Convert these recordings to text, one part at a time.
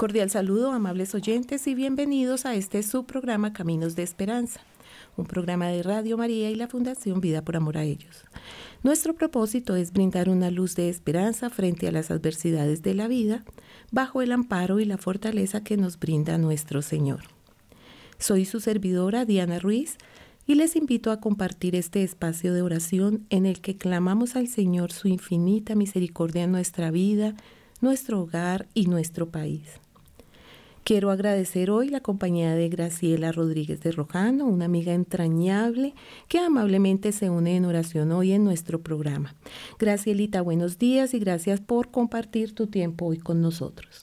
Cordial saludo, amables oyentes, y bienvenidos a este subprograma Caminos de Esperanza, un programa de Radio María y la Fundación Vida por Amor a ellos. Nuestro propósito es brindar una luz de esperanza frente a las adversidades de la vida, bajo el amparo y la fortaleza que nos brinda nuestro Señor. Soy su servidora Diana Ruiz y les invito a compartir este espacio de oración en el que clamamos al Señor su infinita misericordia en nuestra vida, nuestro hogar y nuestro país. Quiero agradecer hoy la compañía de Graciela Rodríguez de Rojano, una amiga entrañable que amablemente se une en oración hoy en nuestro programa. Gracielita, buenos días y gracias por compartir tu tiempo hoy con nosotros.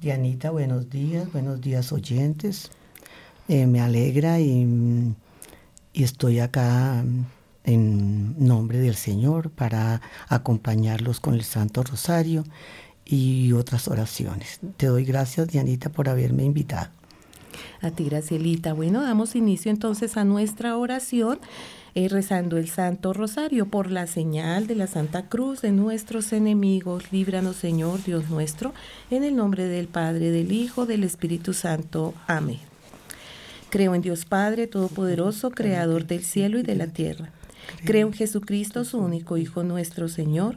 Dianita, buenos días, buenos días oyentes. Eh, me alegra y, y estoy acá en nombre del Señor para acompañarlos con el Santo Rosario y otras oraciones. Te doy gracias, Dianita, por haberme invitado. A ti, Gracielita. Bueno, damos inicio entonces a nuestra oración. Eh, rezando el Santo Rosario por la señal de la Santa Cruz de nuestros enemigos. Líbranos, Señor Dios nuestro, en el nombre del Padre, del Hijo, del Espíritu Santo. Amén. Creo en Dios Padre Todopoderoso, Creador del cielo y de la tierra. Creo en Jesucristo, su único Hijo nuestro Señor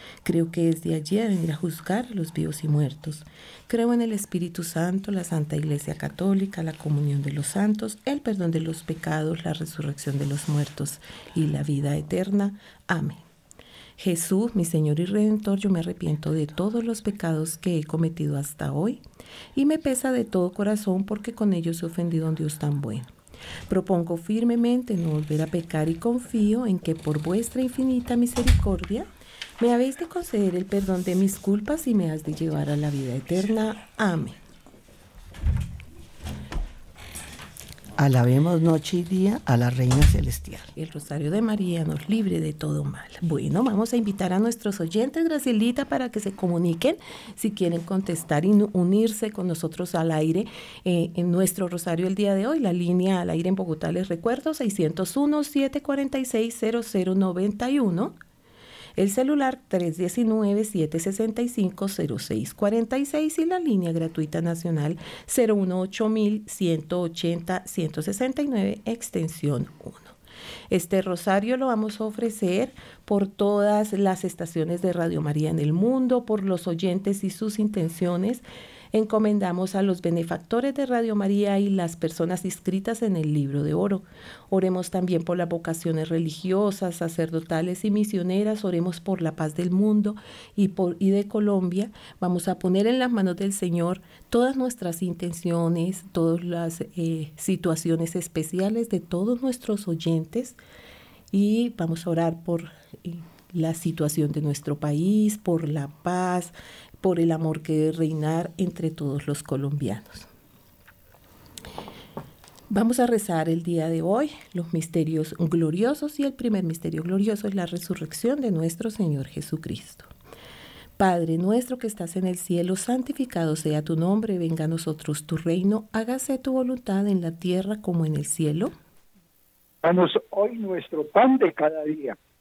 Creo que es de allí a venir a juzgar a los vivos y muertos. Creo en el Espíritu Santo, la Santa Iglesia Católica, la comunión de los santos, el perdón de los pecados, la resurrección de los muertos y la vida eterna. Amén. Jesús, mi Señor y Redentor, yo me arrepiento de todos los pecados que he cometido hasta hoy y me pesa de todo corazón porque con ellos he ofendido a un Dios tan bueno. Propongo firmemente no volver a pecar y confío en que por vuestra infinita misericordia me habéis de conceder el perdón de mis culpas y me has de llevar a la vida eterna. Amén. Alabemos noche y día a la Reina Celestial. El Rosario de María nos libre de todo mal. Bueno, vamos a invitar a nuestros oyentes, Gracielita, para que se comuniquen si quieren contestar y unirse con nosotros al aire eh, en nuestro Rosario el día de hoy. La línea al aire en Bogotá, les recuerdo, 601-746-0091 el celular 319-765-0646 y la línea gratuita nacional 018-180-169, extensión 1. Este rosario lo vamos a ofrecer por todas las estaciones de Radio María en el mundo, por los oyentes y sus intenciones encomendamos a los benefactores de Radio María y las personas inscritas en el libro de oro. Oremos también por las vocaciones religiosas, sacerdotales y misioneras, oremos por la paz del mundo y, por, de Colombia. Vamos a poner en las manos del Señor todas nuestras intenciones, todas las eh, situaciones especiales de todos nuestros oyentes y vamos a orar por... Eh, la situación de nuestro país, por la paz, por el amor que debe reinar entre todos los colombianos. Vamos a rezar el día de hoy los misterios gloriosos y el primer misterio glorioso es la resurrección de nuestro Señor Jesucristo. Padre nuestro que estás en el cielo, santificado sea tu nombre, venga a nosotros tu reino, hágase tu voluntad en la tierra como en el cielo. Danos hoy nuestro pan de cada día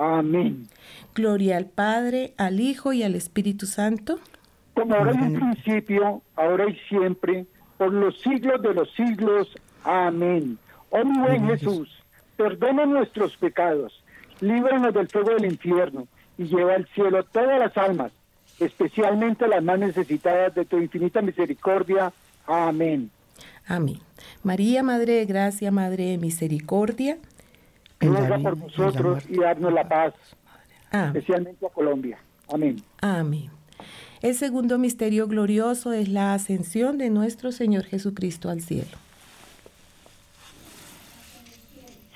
Amén. Gloria al Padre, al Hijo y al Espíritu Santo. Como ahora en un principio, ahora y siempre, por los siglos de los siglos. Amén. Oh mi buen Jesús, perdona nuestros pecados, líbranos del fuego del infierno y lleva al cielo todas las almas, especialmente las más necesitadas de tu infinita misericordia. Amén. Amén. María, Madre de Gracia, Madre de Misericordia, ruega por nosotros y darnos la paz, especialmente a Colombia. Amén. Amén. El segundo misterio glorioso es la ascensión de nuestro Señor Jesucristo al cielo.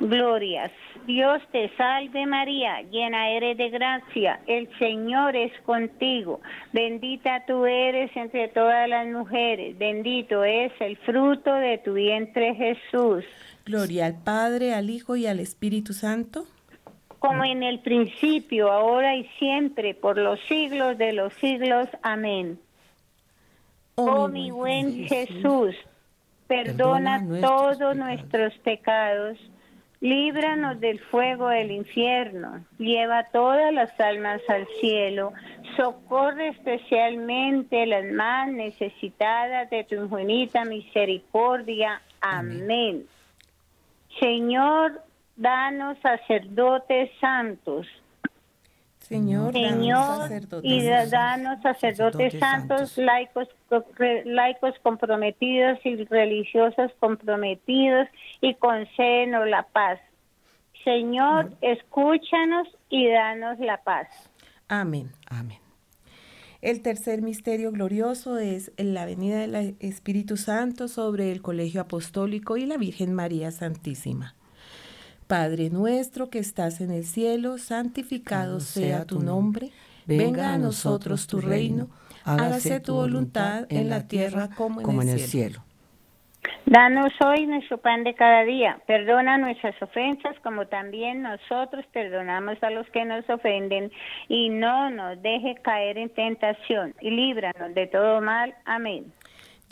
Glorias. Dios te salve María, llena eres de gracia, el Señor es contigo, bendita tú eres entre todas las mujeres, bendito es el fruto de tu vientre Jesús. Gloria al Padre, al Hijo y al Espíritu Santo. Como en el principio, ahora y siempre, por los siglos de los siglos. Amén. Oh, oh mi buen Jesús, perdona, todos nuestros pecados Líbranos del fuego del infierno, lleva todas las almas al cielo, socorre especialmente las más necesitadas de tu infinita misericordia. Amén. Señor, danos sacerdotes santos Señor, Señor y danos sacerdotes, santos, laicos, laicos comprometidos y religiosos comprometidos y concédenos la paz. Señor, escúchanos y danos la paz. Amén. Amén. El tercer misterio glorioso es la venida del Espíritu Santo sobre el Colegio Apostólico y la Virgen María Santísima. Padre nuestro que estás en el cielo, santificado sea tu nombre, venga a nosotros tu reino, hágase tu voluntad en la tierra como en, el, cielo. Danos hoy nuestro pan de cada día, perdona nuestras ofensas como también nosotros perdonamos a los que nos ofenden. Y no nos deje caer en tentación. Y líbranos de todo mal. Amén.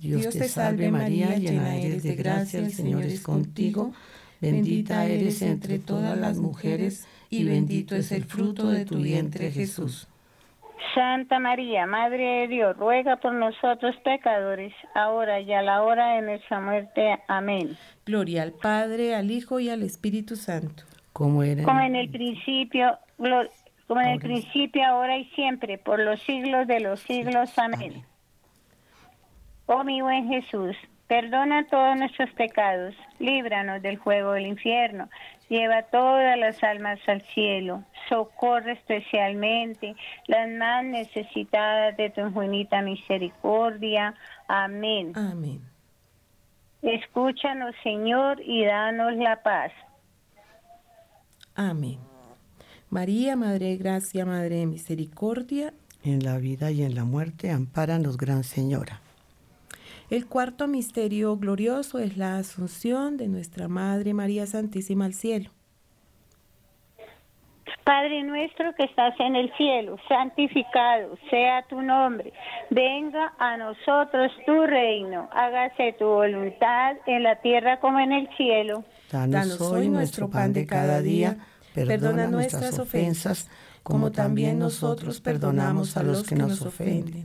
Dios te salve María, llena eres de gracia, el Señor es contigo. Bendita eres entre todas las mujeres y bendito es el fruto de tu vientre Jesús. Santa María, Madre de Dios, ruega por nosotros pecadores, ahora y a la hora de nuestra muerte. Amén. Gloria al Padre, al Hijo y al Espíritu Santo. Como, era como en el principio, como en el principio, ahora y siempre, por los siglos de los siglos. Amén. Oh mi buen Jesús, perdona todos nuestros pecados, líbranos del juego del infierno, lleva todas las almas al cielo, socorre especialmente las más necesitadas de tu infinita misericordia. Amén. Amén. Escúchanos, Señor, y danos la paz. Amén. María, Madre de Gracia, Madre de Misericordia. En la vida y en la muerte, ampáranos, Gran Señora. El cuarto misterio glorioso es la asunción de nuestra Madre María Santísima al cielo. Padre nuestro que estás en el cielo, santificado sea tu nombre. Venga a nosotros tu reino. Hágase tu voluntad en la tierra como en el cielo. Danos hoy nuestro pan de cada día. Perdona nuestras ofensas, como también nosotros perdonamos a los que nos ofenden.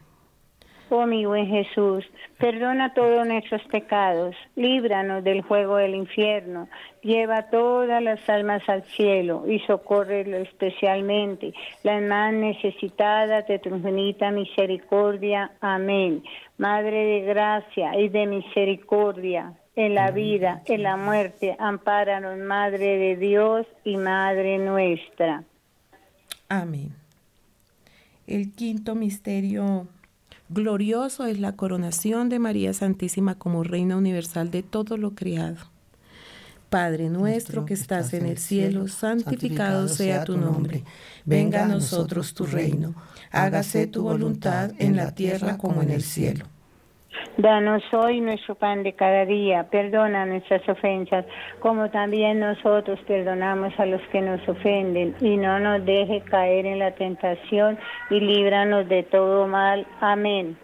Oh mi buen Jesús, perdona todos nuestros pecados, líbranos del juego del infierno, lleva todas las almas al cielo y socórrelo especialmente las más necesitadas de tu infinita misericordia. Amén. Madre de gracia y de misericordia, en la vida, en la muerte, ampáranos, Madre de Dios y Madre nuestra. Amén. El quinto misterio Glorioso es la coronación de María Santísima como Reina Universal de todo lo creado. Padre nuestro que estás en el cielo, santificado sea tu nombre. Venga a nosotros tu reino. Hágase tu voluntad en la tierra como en el cielo. Danos hoy nuestro pan de cada día, perdona nuestras ofensas, como también nosotros perdonamos a los que nos ofenden, y no nos deje caer en la tentación, y líbranos de todo mal. Amén.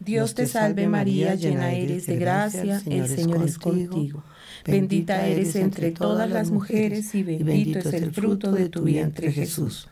Dios te salve María, llena eres de gracia, el Señor es contigo. Bendita eres entre todas las mujeres, y bendito es el fruto de tu vientre Jesús.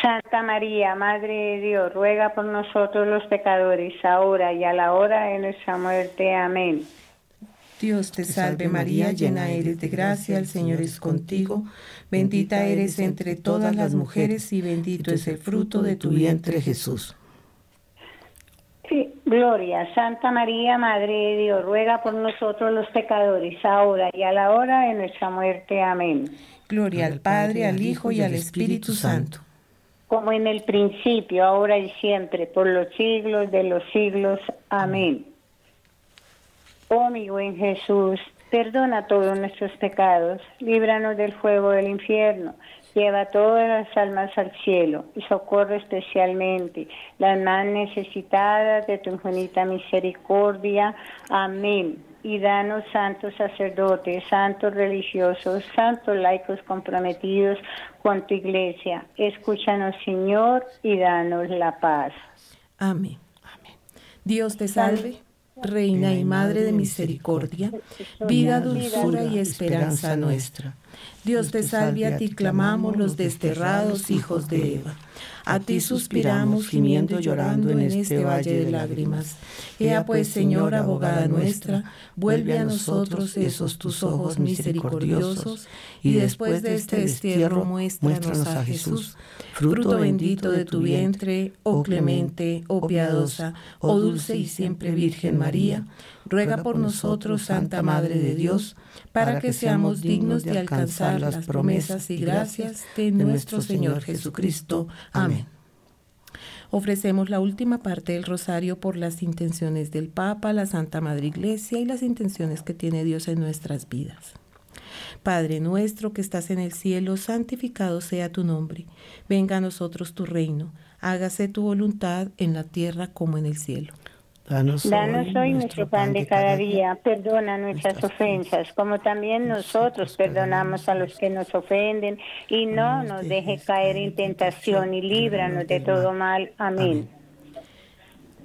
Santa María, Madre de Dios, ruega por nosotros los pecadores, ahora y a la hora de nuestra muerte. Amén. Dios te salve María, llena eres de gracia, el Señor es contigo, bendita eres entre todas las mujeres y bendito es el fruto de tu vientre Jesús. Sí, Gloria, Santa María, Madre de Dios, ruega por nosotros los pecadores, ahora y a la hora de nuestra muerte. Amén. Gloria al Padre, al Hijo y al Espíritu Santo como en el principio, ahora y siempre, por los siglos de los siglos. Amén. Oh mi buen Jesús, perdona todos nuestros pecados, líbranos del fuego del infierno, lleva todas las almas al cielo y socorre especialmente las más necesitadas de tu infinita misericordia. Amén y danos santos sacerdotes, santos religiosos, santos laicos comprometidos con tu iglesia. Escúchanos, Señor, y danos la paz. Amén. Amén. Dios te salve, Reina y Madre de misericordia, vida, dulzura y esperanza nuestra. Dios te salve, a ti clamamos los desterrados hijos de Eva. A ti suspiramos, gimiendo llorando en este, este valle de lágrimas. Ea pues, Señora, abogada nuestra, vuelve a nosotros esos tus ojos misericordiosos, y después de este, este destierro muéstranos a Jesús, fruto bendito de tu vientre, oh clemente, oh piadosa, oh dulce y siempre Virgen María, ruega por nosotros, Santa Madre de Dios, para que seamos dignos de alcanzar las promesas y gracias de nuestro Señor Jesucristo. Amén. Ofrecemos la última parte del rosario por las intenciones del Papa, la Santa Madre Iglesia y las intenciones que tiene Dios en nuestras vidas. Padre nuestro que estás en el cielo, santificado sea tu nombre. Venga a nosotros tu reino. Hágase tu voluntad en la tierra como en el cielo. Danos hoy, nuestro pan de cada día. Perdona nuestras ofensas, como también nosotros perdonamos a los que nos ofenden. Y no nos deje caer en tentación y líbranos de todo mal. Amén.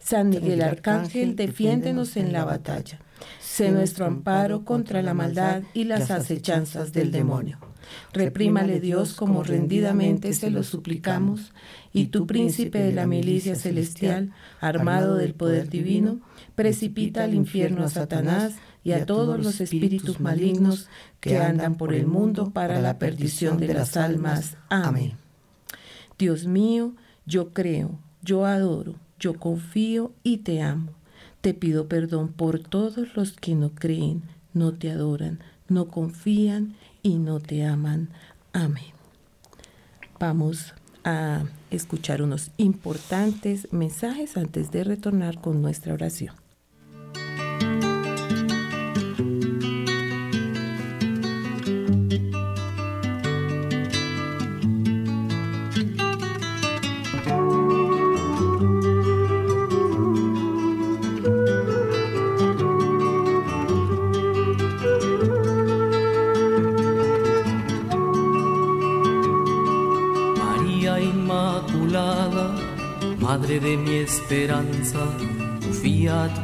San Miguel Arcángel, defiéndenos en la batalla. Sé nuestro amparo contra la maldad y las acechanzas del demonio. Reprímale Dios como rendidamente se lo suplicamos, y tú, príncipe de la milicia celestial, armado del poder divino, precipita al infierno a Satanás y a todos los espíritus malignos que andan por el mundo para la perdición de las almas. Amén. Dios mío, yo creo, yo adoro yo confío y te amo. Te pido perdón por todos los que no creen, no te adoran, no confían y no te aman. Amén. Vamos a escuchar unos importantes mensajes antes de retornar con nuestra oración.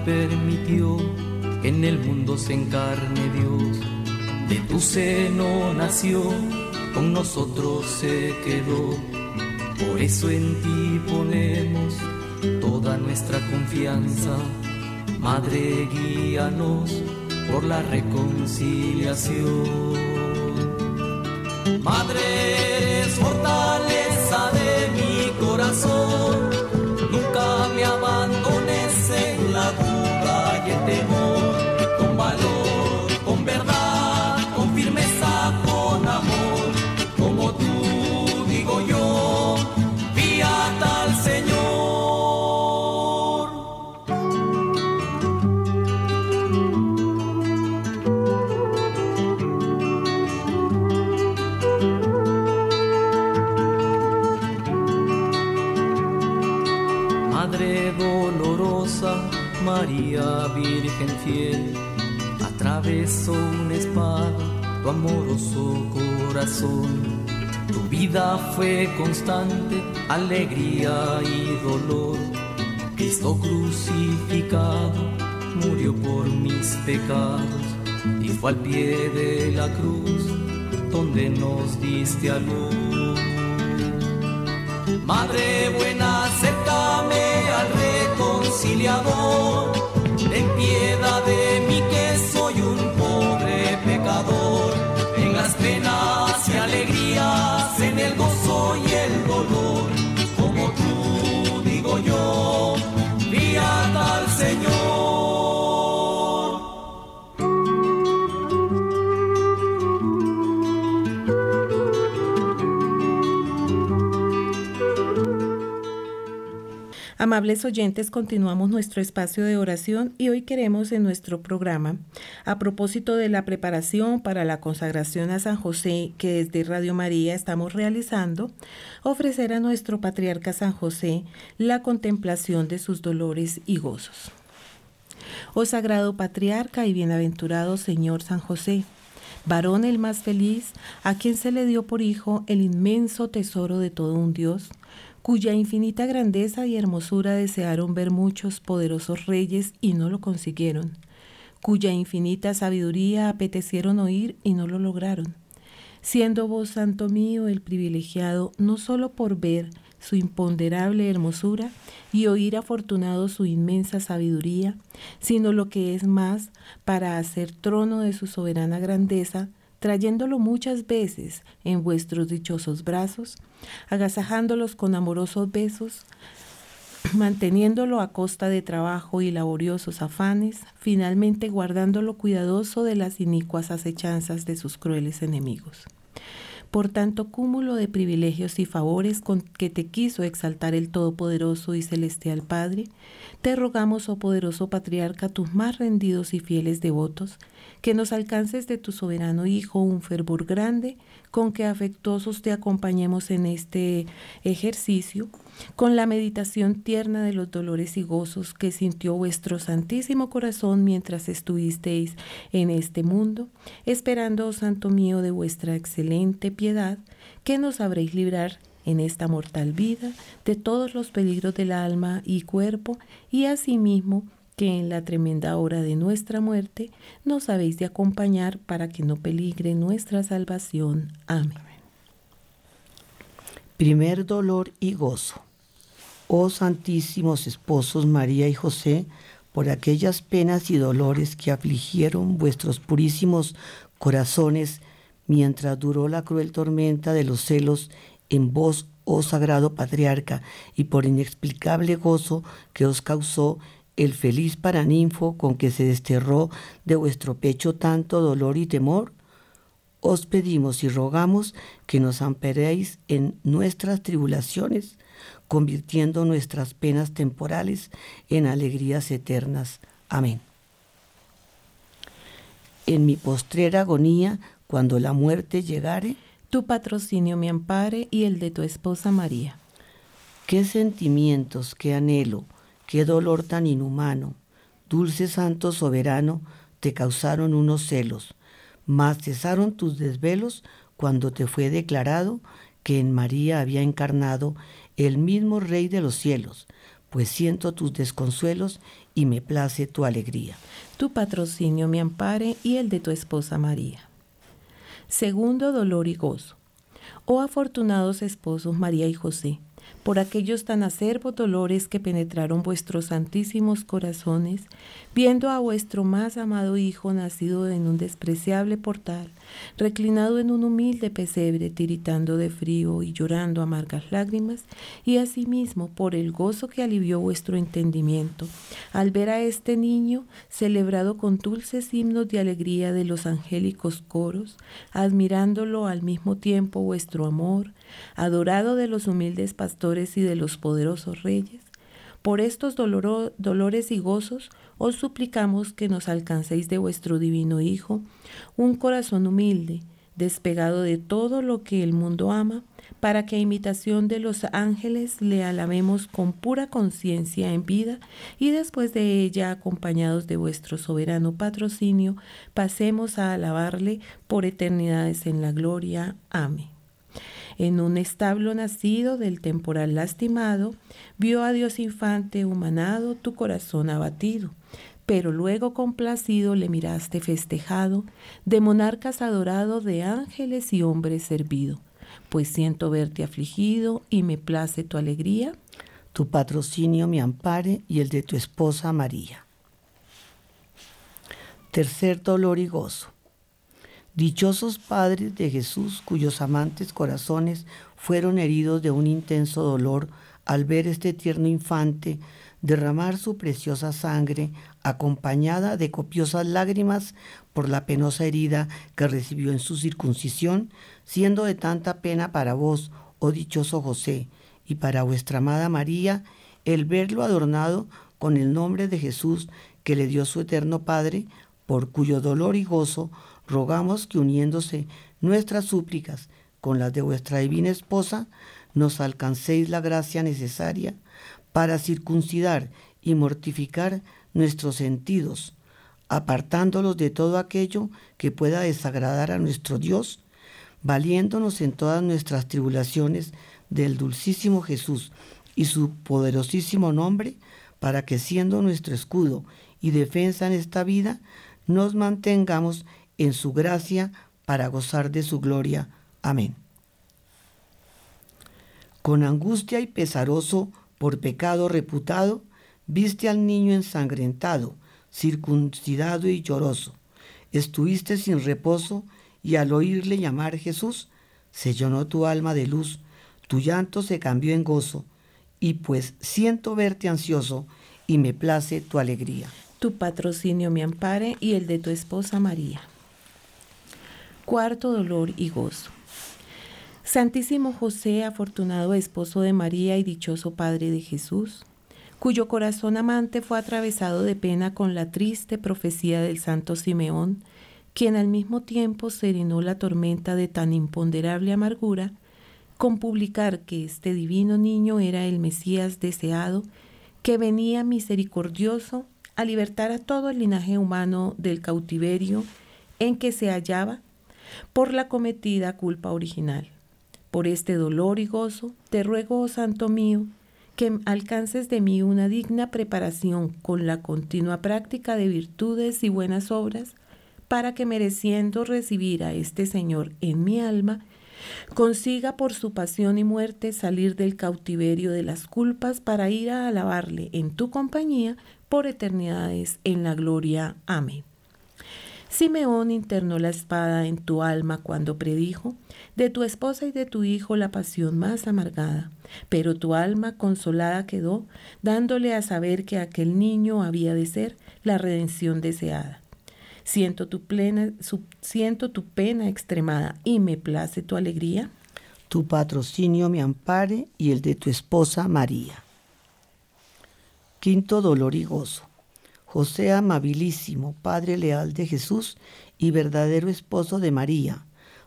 Permitió que en el mundo se encarne Dios. De tu seno nació, con nosotros se quedó. Por eso en ti ponemos toda nuestra confianza. Madre, guíanos por la reconciliación. Madre, Dolorosa, María Virgen fiel, atravesó una espada tu amoroso corazón. Tu vida fue constante, alegría y dolor. Cristo crucificado murió por mis pecados y fue al pie de la cruz donde nos diste a luz. Madre buena, acéptame reconciliador, ten piedad de mí que Amables oyentes, continuamos nuestro espacio de oración y hoy queremos en nuestro programa, a propósito de la preparación para la consagración a San José que desde Radio María estamos realizando, ofrecer a nuestro patriarca San José la contemplación de sus dolores y gozos. Oh sagrado patriarca y bienaventurado Señor San José, varón el más feliz, a quien se le dio por hijo el inmenso tesoro de todo un Dios, cuya infinita grandeza y hermosura desearon ver muchos poderosos reyes y no lo consiguieron, cuya infinita sabiduría apetecieron oír y no lo lograron. Siendo vos, Santo mío, el privilegiado no solo por ver su imponderable hermosura y oír afortunado su inmensa sabiduría, sino lo que es más, para hacer trono de su soberana grandeza, trayéndolo muchas veces en vuestros dichosos brazos, agasajándolos con amorosos besos, manteniéndolo a costa de trabajo y laboriosos afanes, finalmente guardándolo cuidadoso de las inicuas acechanzas de sus crueles enemigos. Por tanto cúmulo de privilegios y favores con que te quiso exaltar el Todopoderoso y Celestial Padre, te rogamos, oh poderoso patriarca, tus más rendidos y fieles devotos, que nos alcances de tu soberano Hijo un fervor grande, con que afectuosos te acompañemos en este ejercicio, con la meditación tierna de los dolores y gozos que sintió vuestro santísimo corazón mientras estuvisteis en este mundo, esperando, oh Santo mío, de vuestra excelente piedad, que nos sabréis librar en esta mortal vida de todos los peligros del alma y cuerpo, y asimismo que en la tremenda hora de nuestra muerte nos habéis de acompañar para que no peligre nuestra salvación. Amén. Primer dolor y gozo. Oh Santísimos Esposos María y José, por aquellas penas y dolores que afligieron vuestros purísimos corazones mientras duró la cruel tormenta de los celos en vos, oh Sagrado Patriarca, y por inexplicable gozo que os causó el feliz paraninfo con que se desterró de vuestro pecho tanto dolor y temor? Os pedimos y rogamos que nos amparéis en nuestras tribulaciones, convirtiendo nuestras penas temporales en alegrías eternas. Amén. En mi postrera agonía, cuando la muerte llegare, tu patrocinio me ampare y el de tu esposa María. Qué sentimientos, qué anhelo, qué dolor tan inhumano. Dulce Santo Soberano, te causaron unos celos, mas cesaron tus desvelos cuando te fue declarado que en María había encarnado el mismo Rey de los cielos, pues siento tus desconsuelos y me place tu alegría. Tu patrocinio me ampare y el de tu esposa María. Segundo dolor y gozo. Oh afortunados esposos María y José, por aquellos tan acerbos dolores que penetraron vuestros santísimos corazones, viendo a vuestro más amado Hijo nacido en un despreciable portal, reclinado en un humilde pesebre, tiritando de frío y llorando amargas lágrimas, y asimismo por el gozo que alivió vuestro entendimiento, al ver a este niño celebrado con dulces himnos de alegría de los angélicos coros, admirándolo al mismo tiempo vuestro amor, adorado de los humildes pastores y de los poderosos reyes, por estos dolores y gozos os suplicamos que nos alcancéis de vuestro divino Hijo un corazón humilde, despegado de todo lo que el mundo ama, para que a imitación de los ángeles le alabemos con pura conciencia en vida y después de ella, acompañados de vuestro soberano patrocinio, pasemos a alabarle por eternidades en la gloria. Amén. En un establo nacido del temporal lastimado, vio a Dios infante humanado tu corazón abatido pero luego complacido le miraste festejado, de monarcas adorado, de ángeles y hombres servido pues siento verte afligido y me place tu alegría. Tu patrocinio me ampare y el de tu esposa María. Tercer dolor y gozo. Dichosos padres de Jesús cuyos amantes corazones fueron heridos de un intenso dolor al ver este tierno infante derramar su preciosa sangre acompañada de copiosas lágrimas por la penosa herida que recibió en su circuncisión, siendo de tanta pena para vos, oh dichoso José, y para vuestra amada María, el verlo adornado con el nombre de Jesús que le dio su eterno Padre, por cuyo dolor y gozo rogamos que uniéndose nuestras súplicas con las de vuestra divina esposa, nos alcancéis la gracia necesaria para circuncidar y mortificar nuestros sentidos, apartándolos de todo aquello que pueda desagradar a nuestro Dios valiéndonos en todas nuestras tribulaciones del dulcísimo Jesús y su poderosísimo nombre, para que siendo nuestro escudo y defensa en esta vida, nos mantengamos en su gracia para gozar de su gloria. Amén. Con angustia y pesaroso por pecado reputado, viste al niño ensangrentado, circuncidado y lloroso. Estuviste sin reposo y al oírle llamar Jesús, se llenó tu alma de luz, tu llanto se cambió en gozo, y pues siento verte ansioso y me place tu alegría. Tu patrocinio me ampare y el de tu esposa María. Cuarto dolor y gozo. Santísimo José, afortunado esposo de María y dichoso Padre de Jesús, cuyo corazón amante fue atravesado de pena con la triste profecía del Santo Simeón, quien al mismo tiempo serenó la tormenta de tan imponderable amargura, con publicar que este divino niño era el Mesías deseado, que venía misericordioso a libertar a todo el linaje humano del cautiverio en que se hallaba por la cometida culpa original. Por este dolor y gozo, te ruego, oh Santo mío, que alcances de mí una digna preparación con la continua práctica de virtudes y buenas obras, para que mereciendo recibir a este Señor en mi alma, consiga por su pasión y muerte salir del cautiverio de las culpas para ir a alabarle en tu compañía por eternidades en la gloria. Amén. Simeón internó la espada en tu alma cuando predijo de tu esposa y de tu hijo la pasión más amargada, pero tu alma consolada quedó, dándole a saber que aquel niño había de ser la redención deseada. Siento tu, plena, siento tu pena extremada y me place tu alegría. Tu patrocinio me ampare y el de tu esposa María. Quinto dolor y gozo. José amabilísimo, Padre leal de Jesús y verdadero esposo de María,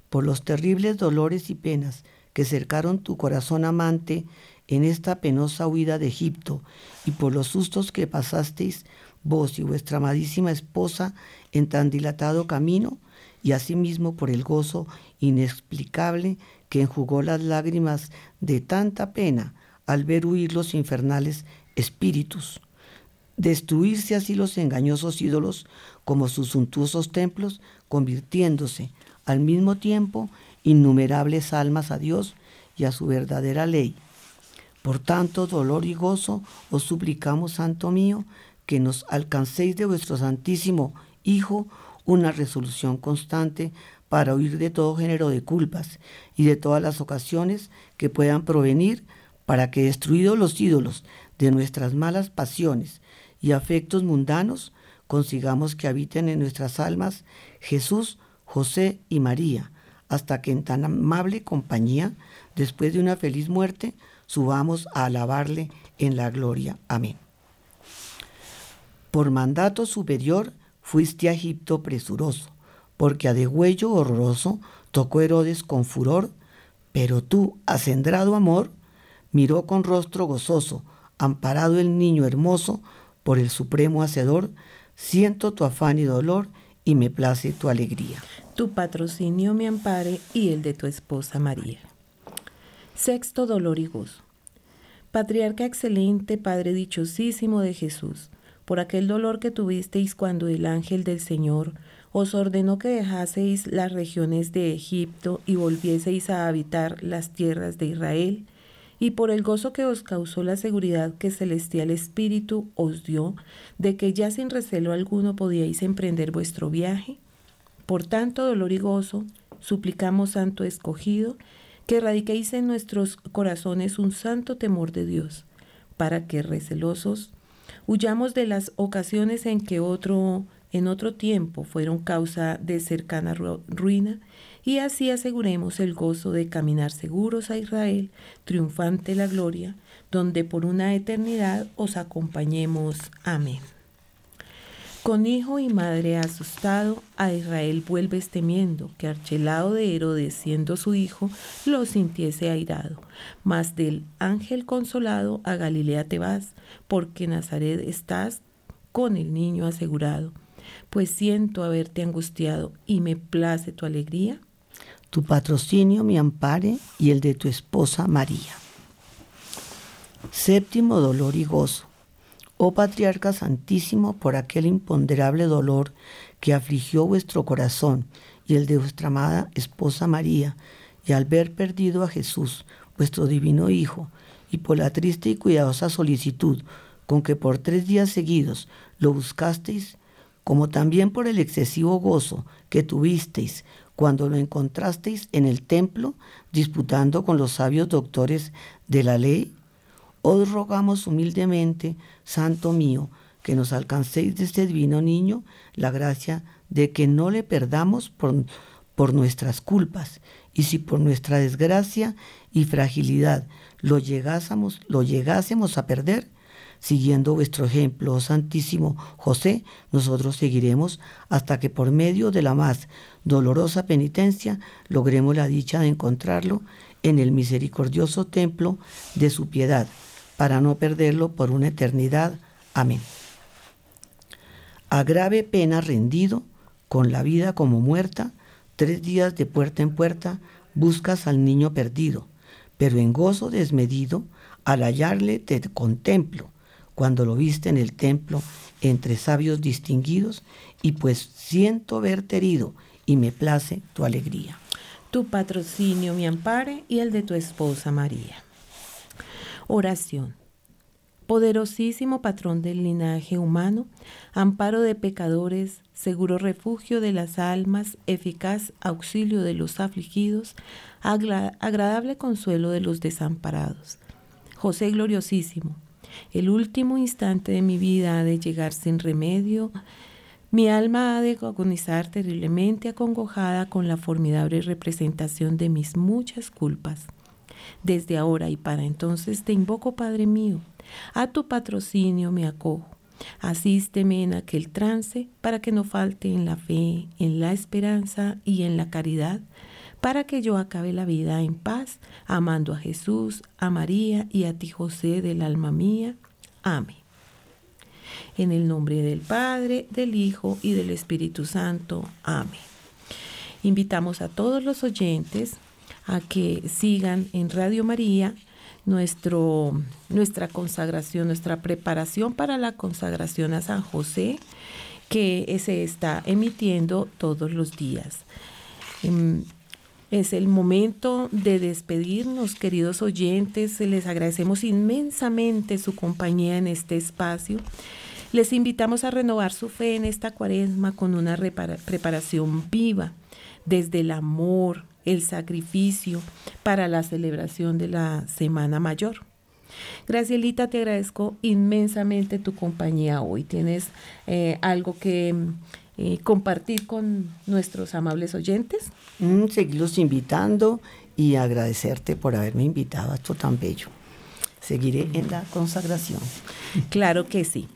por los terribles dolores y penas que cercaron tu corazón amante en esta penosa huida de Egipto y por los sustos que pasasteis vos y vuestra amadísima esposa en tan dilatado camino, y asimismo por el gozo inexplicable que enjugó las lágrimas de tanta pena al ver huir los infernales espíritus. Destruirse así los engañosos ídolos como sus suntuosos templos, convirtiéndose al mismo tiempo innumerables almas a Dios y a su verdadera ley. Por tanto, dolor y gozo os suplicamos, Santo mío, que nos alcancéis de vuestro Santísimo Hijo una resolución constante para huir de todo género de culpas y de todas las ocasiones que puedan provenir para que destruidos los ídolos de nuestras malas pasiones y afectos mundanos, consigamos que habiten en nuestras almas Jesús, José y María, hasta que en tan amable compañía, después de una feliz muerte, subamos a alabarle en la gloria. Amén. Por mandato superior fuiste a Egipto presuroso, porque a degüello horroroso tocó Herodes con furor, pero tú, acendrado amor, miró con rostro gozoso, amparado el niño hermoso por el supremo hacedor, siento tu afán y dolor y me place tu alegría. Tu patrocinio me ampare y el de tu esposa María. Sexto dolor y gozo. Patriarca excelente, Padre dichosísimo de Jesús, por aquel dolor que tuvisteis cuando el ángel del Señor os ordenó que dejaseis las regiones de Egipto y volvieseis a habitar las tierras de Israel, y por el gozo que os causó la seguridad que celestial Espíritu os dio, de que ya sin recelo alguno podíais emprender vuestro viaje. Por tanto dolor y gozo, suplicamos, Santo Escogido, que radiquéis en nuestros corazones un santo temor de Dios, para que recelosos huyamos de las ocasiones en que otro en otro tiempo fueron causa de cercana ruina y así aseguremos el gozo de caminar seguros a Israel, triunfante la gloria, donde por una eternidad os acompañemos. Amén. Con hijo y madre asustado, a Israel vuelves temiendo que archelado de Herodes siendo su hijo, lo sintiese airado. Mas del ángel consolado a Galilea te vas, porque Nazaret estás con el niño asegurado. Pues siento haberte angustiado y me place tu alegría tu patrocinio me ampare y el de tu esposa María. Séptimo dolor y gozo. Oh Patriarca Santísimo, por aquel imponderable dolor que afligió vuestro corazón y el de vuestra amada esposa María, y al ver perdido a Jesús, vuestro divino Hijo, y por la triste y cuidadosa solicitud con que por tres días seguidos lo buscasteis, como también por el excesivo gozo que tuvisteis cuando lo encontrasteis en el templo disputando con los sabios doctores de la ley? Os rogamos humildemente, Santo mío, que nos alcancéis de este divino niño la gracia de que no le perdamos por, por nuestras culpas, y si por nuestra desgracia y fragilidad lo llegásemos, lo llegásemos a perder, Siguiendo vuestro ejemplo, Santísimo José, nosotros seguiremos hasta que por medio de la más dolorosa penitencia logremos la dicha de encontrarlo en el misericordioso templo de su piedad, para no perderlo por una eternidad. Amén. A grave pena rendido, con la vida como muerta, tres días de puerta en puerta, buscas al niño perdido, pero en gozo desmedido, al hallarle te contemplo cuando lo viste en el templo entre sabios distinguidos, y pues siento verte herido y me place tu alegría. Tu patrocinio me ampare y el de tu esposa María. Oración. Poderosísimo patrón del linaje humano, amparo de pecadores, seguro refugio de las almas, eficaz auxilio de los afligidos, agradable consuelo de los desamparados. José gloriosísimo, el último instante de mi vida ha de llegar sin remedio. Mi alma ha de agonizar terriblemente acongojada con la formidable representación de mis muchas culpas. Desde ahora y para entonces te invoco, Padre mío, a tu patrocinio me acojo. Asísteme en aquel trance para que no falte en la fe, en la esperanza y en la caridad para que yo acabe la vida en paz, amando a Jesús, a María y a ti José del alma mía. Amén. En el nombre del Padre, del Hijo y del Espíritu Santo. Amén. Invitamos a todos los oyentes a que sigan en Radio María nuestro, nuestra consagración, nuestra preparación para la consagración a San José, que se está emitiendo todos los días. Es el momento de despedirnos, queridos oyentes. Les agradecemos inmensamente su compañía en este espacio. Les invitamos a renovar su fe en esta cuaresma con una preparación viva desde el amor, el sacrificio para la celebración de la Semana Mayor. Gracielita, te agradezco inmensamente tu compañía hoy. ¿Tienes eh, algo que eh, compartir con nuestros amables oyentes. Mm, seguirlos invitando y agradecerte por haberme invitado a esto tan bello. Seguiré en la consagración. Claro que sí.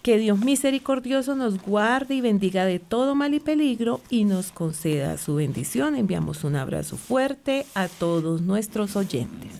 Que Dios misericordioso nos guarde y bendiga de todo mal y peligro y nos conceda su bendición. Enviamos un abrazo fuerte a todos nuestros oyentes.